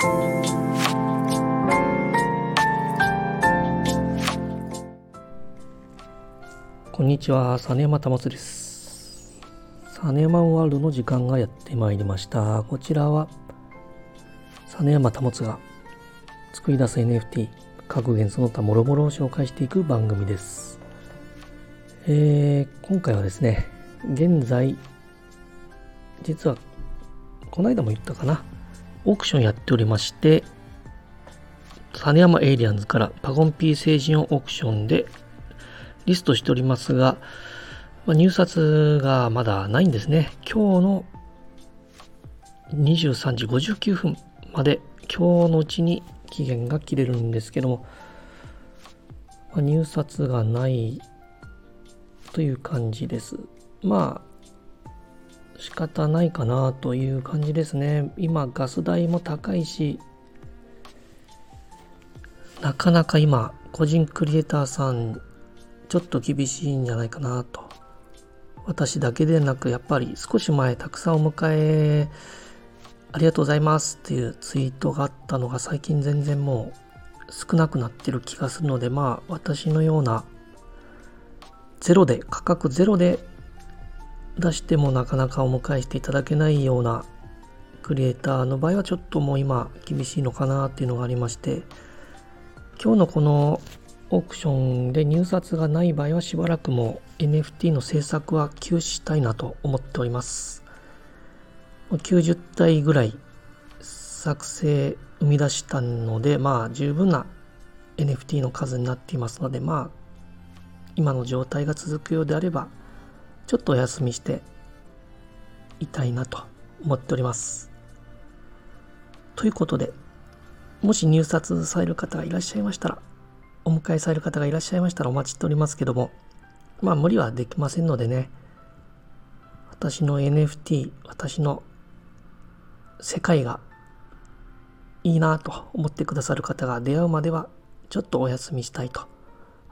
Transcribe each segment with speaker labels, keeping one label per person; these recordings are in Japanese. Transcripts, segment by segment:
Speaker 1: こんにちは、実山保です。実山ワールドの時間がやってまいりました。こちらは、実山保が作り出す NFT、格言その他もろもろを紹介していく番組です。えー、今回はですね、現在、実は、この間も言ったかな、オークションやっておりまして、実山エイリアンズからパゴン P 星人をオークションでリストしておりますが、ま、入札がまだないんですね。今日の23時59分まで今日のうちに期限が切れるんですけども、ま、入札がないという感じです。ま仕方ないかなという感じですね。今ガス代も高いし、なかなか今個人クリエイターさんちょっと厳しいんじゃないかなと。私だけでなく、やっぱり少し前たくさんお迎えありがとうございますっていうツイートがあったのが最近全然もう少なくなってる気がするので、まあ私のようなゼロで、価格ゼロで出してもなかなかお迎えしていただけないようなクリエイターの場合はちょっともう今厳しいのかなっていうのがありまして今日のこのオークションで入札がない場合はしばらくも NFT の制作は休止したいなと思っております。90体ぐらい作成生み出したので、まあ十分な NFT の数になっていますので、まあ今の状態が続くようであれば、ちょっとお休みしていたいなと思っております。ということで、もし入札される方がいらっしゃいましたら、お迎えされる方がいらっしゃいましたらお待ちしておりますけども、まあ無理はできませんのでね、私の NFT、私の世界がいいなと思ってくださる方が出会うまではちょっとお休みしたいと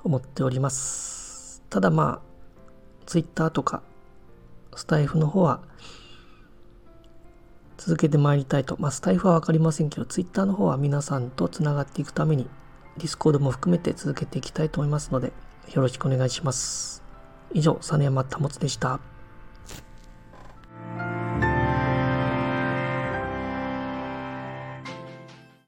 Speaker 1: 思っております。ただまあ、Twitter とかスタエフの方は続けてまいりたいと。まあ、スタエフはわかりませんけど、Twitter の方は皆さんとつながっていくためにディスコードも含めて続けていきたいと思いますので、よろしくお願いします。以上、実山保でした。